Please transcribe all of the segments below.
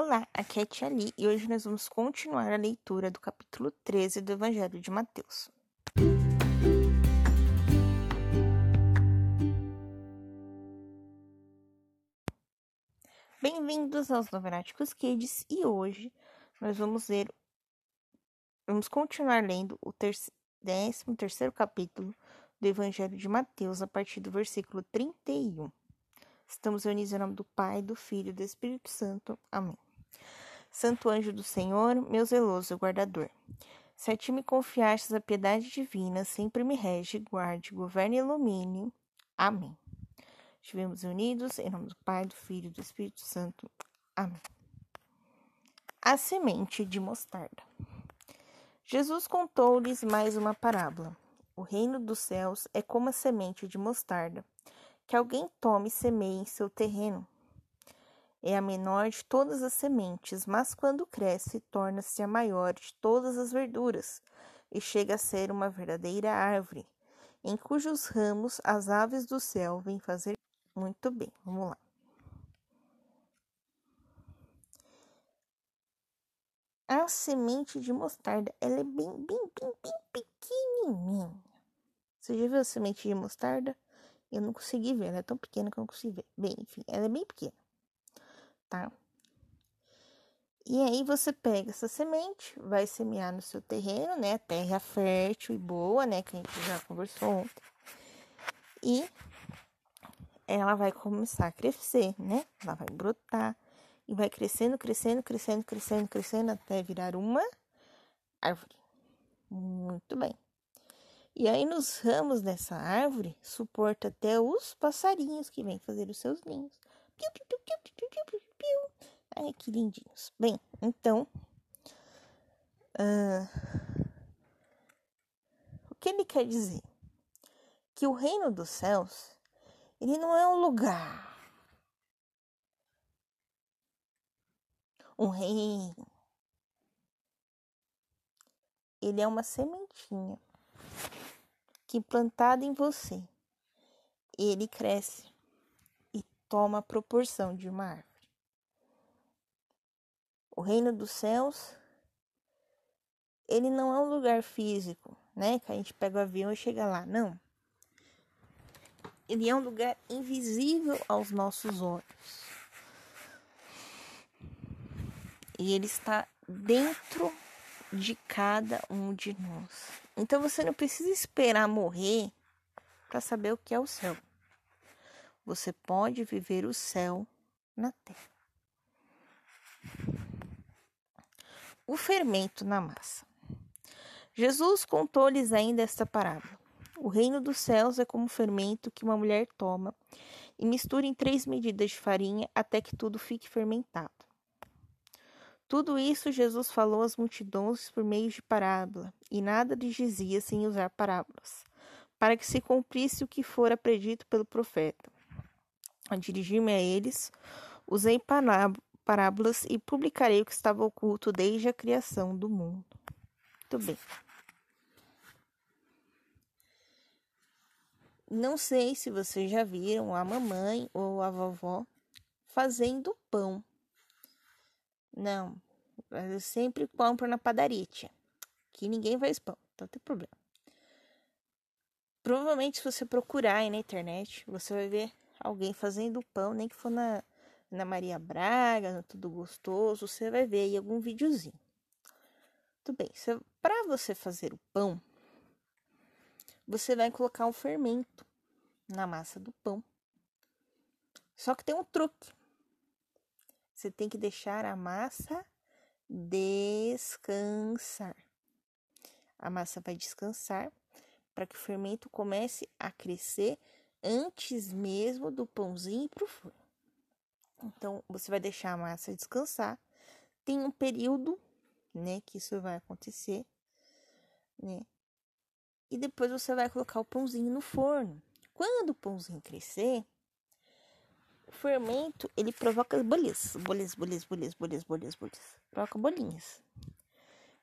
Olá, aqui é a Tia Li e hoje nós vamos continuar a leitura do capítulo 13 do Evangelho de Mateus. Bem-vindos aos Novenáticos Kids e hoje nós vamos ler, vamos continuar lendo o 13 terceiro capítulo do Evangelho de Mateus a partir do versículo 31. Estamos reunidos em nome do Pai, do Filho e do Espírito Santo. Amém. Santo anjo do Senhor, meu zeloso guardador, se a ti me confiastes a piedade divina, sempre me rege, guarde, governe e ilumine. Amém. Estivemos unidos em nome do Pai, do Filho e do Espírito Santo. Amém. A semente de mostarda. Jesus contou-lhes mais uma parábola. O reino dos céus é como a semente de mostarda que alguém tome e semeie em seu terreno. É a menor de todas as sementes, mas quando cresce, torna-se a maior de todas as verduras e chega a ser uma verdadeira árvore, em cujos ramos as aves do céu vêm fazer. Muito bem, vamos lá. A semente de mostarda, ela é bem, bem, bem, bem pequenininha. Você já viu a semente de mostarda? Eu não consegui ver, ela é tão pequena que eu não consegui ver. Bem, enfim, ela é bem pequena, tá? E aí você pega essa semente, vai semear no seu terreno, né? Terra fértil e boa, né? Que a gente já conversou ontem. E ela vai começar a crescer, né? Ela vai brotar e vai crescendo, crescendo, crescendo, crescendo, crescendo até virar uma árvore. Muito bem. E aí, nos ramos dessa árvore, suporta até os passarinhos que vêm fazer os seus ninhos. Piu, piu, piu, piu, piu, piu, piu, piu. Ai, que lindinhos. Bem, então. Uh, o que ele quer dizer? Que o reino dos céus, ele não é um lugar. Um reino. Ele é uma sementinha que plantado em você, ele cresce e toma a proporção de uma árvore. O reino dos céus, ele não é um lugar físico, né? Que a gente pega o avião e chega lá. Não. Ele é um lugar invisível aos nossos olhos. E ele está dentro de cada um de nós. Então você não precisa esperar morrer para saber o que é o céu. Você pode viver o céu na terra. O fermento na massa. Jesus contou-lhes ainda esta parábola. O reino dos céus é como fermento que uma mulher toma e mistura em três medidas de farinha até que tudo fique fermentado. Tudo isso Jesus falou às multidões por meio de parábola, e nada lhes dizia sem usar parábolas, para que se cumprisse o que fora predito pelo profeta. A dirigir-me a eles, usei parábolas e publicarei o que estava oculto desde a criação do mundo. Muito bem. Não sei se vocês já viram a mamãe ou a vovó fazendo pão não, eu sempre compro na padaria, tia. Que ninguém faz pão, então não tem problema. Provavelmente, se você procurar aí na internet, você vai ver alguém fazendo pão, nem que for na, na Maria Braga, no Tudo Gostoso, você vai ver aí algum videozinho. Tudo bem, para você fazer o pão, você vai colocar um fermento na massa do pão. Só que tem um truque. Você tem que deixar a massa descansar. A massa vai descansar para que o fermento comece a crescer antes mesmo do pãozinho ir para o forno. Então, você vai deixar a massa descansar. Tem um período, né, que isso vai acontecer, né? E depois você vai colocar o pãozinho no forno. Quando o pãozinho crescer, o fermento, ele provoca bolinhas, bolinhas, bolinhas, bolinhas, bolinhas, bolinhas. Provoca bolinhas.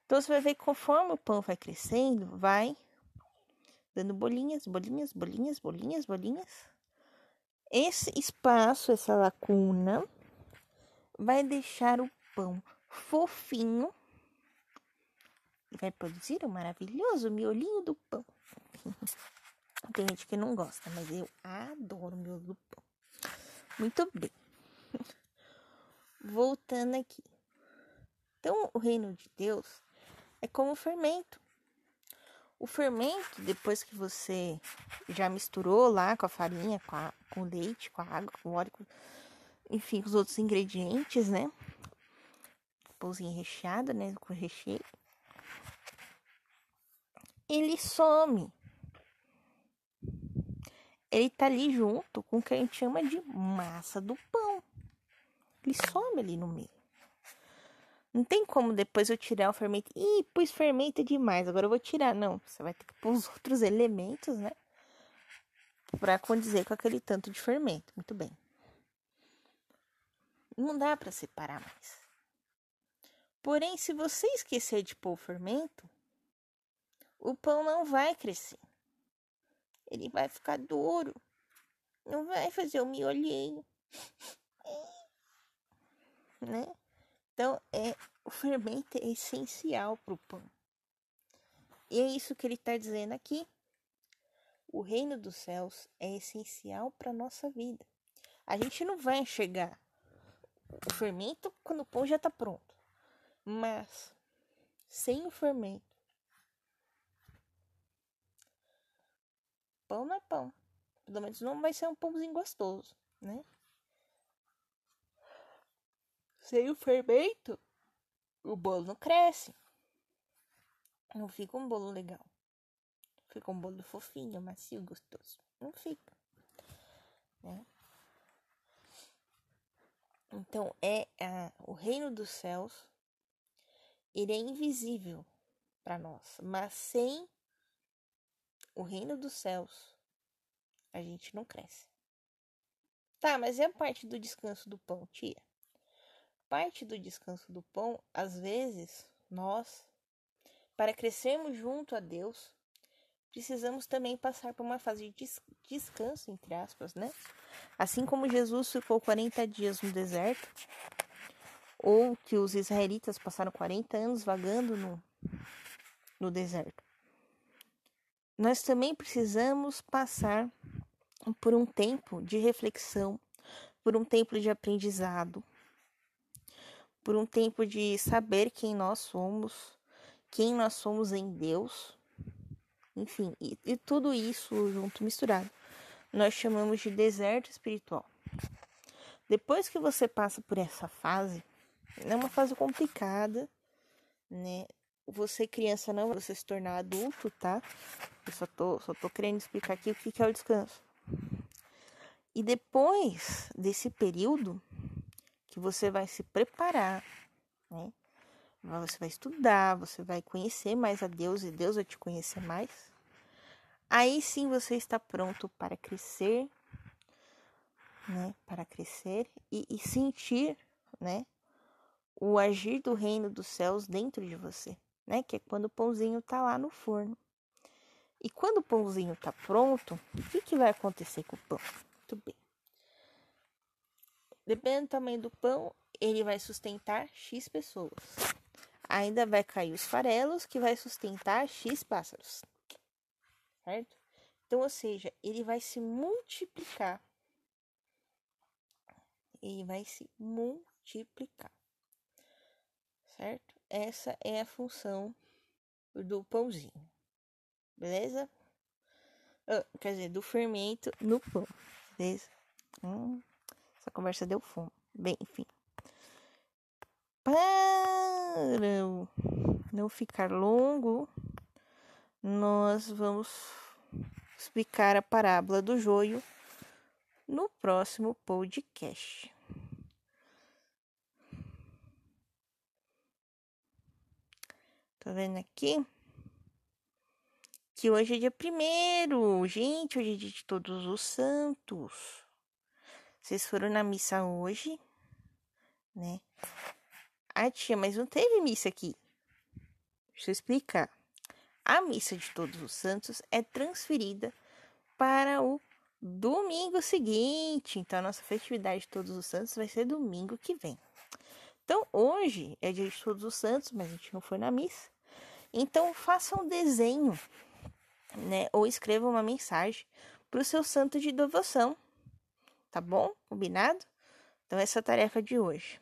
Então, você vai ver que conforme o pão vai crescendo, vai dando bolinhas, bolinhas, bolinhas, bolinhas, bolinhas. Esse espaço, essa lacuna, vai deixar o pão fofinho e vai produzir o um maravilhoso miolinho do pão. Tem gente que não gosta, mas eu adoro miolo do pão. Muito bem. Voltando aqui. Então, o reino de Deus é como o fermento. O fermento, depois que você já misturou lá com a farinha, com, a, com leite, com água, com óleo, com, enfim, os outros ingredientes, né? Pãozinho recheado, né? Com recheio. Ele some. Ele tá ali junto com o que a gente chama de massa do pão. Ele some ali no meio. Não tem como depois eu tirar o fermento. Ih, pus fermento demais, agora eu vou tirar. Não, você vai ter que pôr os outros elementos, né? Pra condizer com aquele tanto de fermento. Muito bem. Não dá para separar mais. Porém, se você esquecer de pôr o fermento, o pão não vai crescer. Ele vai ficar duro. Não vai fazer o miolinho. Né? Então, é, o fermento é essencial para o pão. E é isso que ele está dizendo aqui. O reino dos céus é essencial para nossa vida. A gente não vai enxergar o fermento quando o pão já está pronto. Mas, sem o fermento, pão não é pão. Pelo menos não vai ser um pãozinho gostoso, né? Sem o fermento, o bolo não cresce. Não fica um bolo legal. Fica um bolo fofinho, macio, gostoso. Não fica. Né? Então, é a, o reino dos céus, ele é invisível para nós, mas sem o reino dos céus, a gente não cresce. Tá, mas é a parte do descanso do pão, tia parte do descanso do pão, às vezes, nós, para crescermos junto a Deus, precisamos também passar por uma fase de descanso, entre aspas, né? Assim como Jesus ficou 40 dias no deserto, ou que os israelitas passaram 40 anos vagando no, no deserto. Nós também precisamos passar por um tempo de reflexão, por um tempo de aprendizado, por um tempo de saber quem nós somos, quem nós somos em Deus, enfim, e, e tudo isso junto misturado, nós chamamos de deserto espiritual. Depois que você passa por essa fase, é uma fase complicada, né? Você criança não, você se tornar adulto, tá? Eu só tô, só tô querendo explicar aqui o que, que é o descanso. E depois desse período, que você vai se preparar, né? Você vai estudar, você vai conhecer mais a Deus e Deus vai te conhecer mais. Aí sim você está pronto para crescer, né? Para crescer e, e sentir, né? O agir do reino dos céus dentro de você, né? Que é quando o pãozinho tá lá no forno. E quando o pãozinho tá pronto, o que, que vai acontecer com o pão? Muito bem. Dependendo do tamanho do pão, ele vai sustentar X pessoas. Ainda vai cair os farelos, que vai sustentar X pássaros. Certo? Então, ou seja, ele vai se multiplicar. Ele vai se multiplicar. Certo? Essa é a função do pãozinho. Beleza? Oh, quer dizer, do fermento no pão. Beleza? Hum. Essa conversa deu fome. Bem, enfim. Para não ficar longo, nós vamos explicar a parábola do joio no próximo podcast. Tá vendo aqui? Que hoje é dia primeiro. Gente, hoje é dia de todos os santos. Vocês foram na missa hoje, né? Ah, tia, mas não teve missa aqui. Deixa eu explicar. A missa de Todos os Santos é transferida para o domingo seguinte. Então, a nossa festividade de Todos os Santos vai ser domingo que vem. Então, hoje é dia de Todos os Santos, mas a gente não foi na missa. Então, faça um desenho, né? Ou escreva uma mensagem para o seu santo de devoção. Tá bom? Combinado? Então, essa é a tarefa de hoje.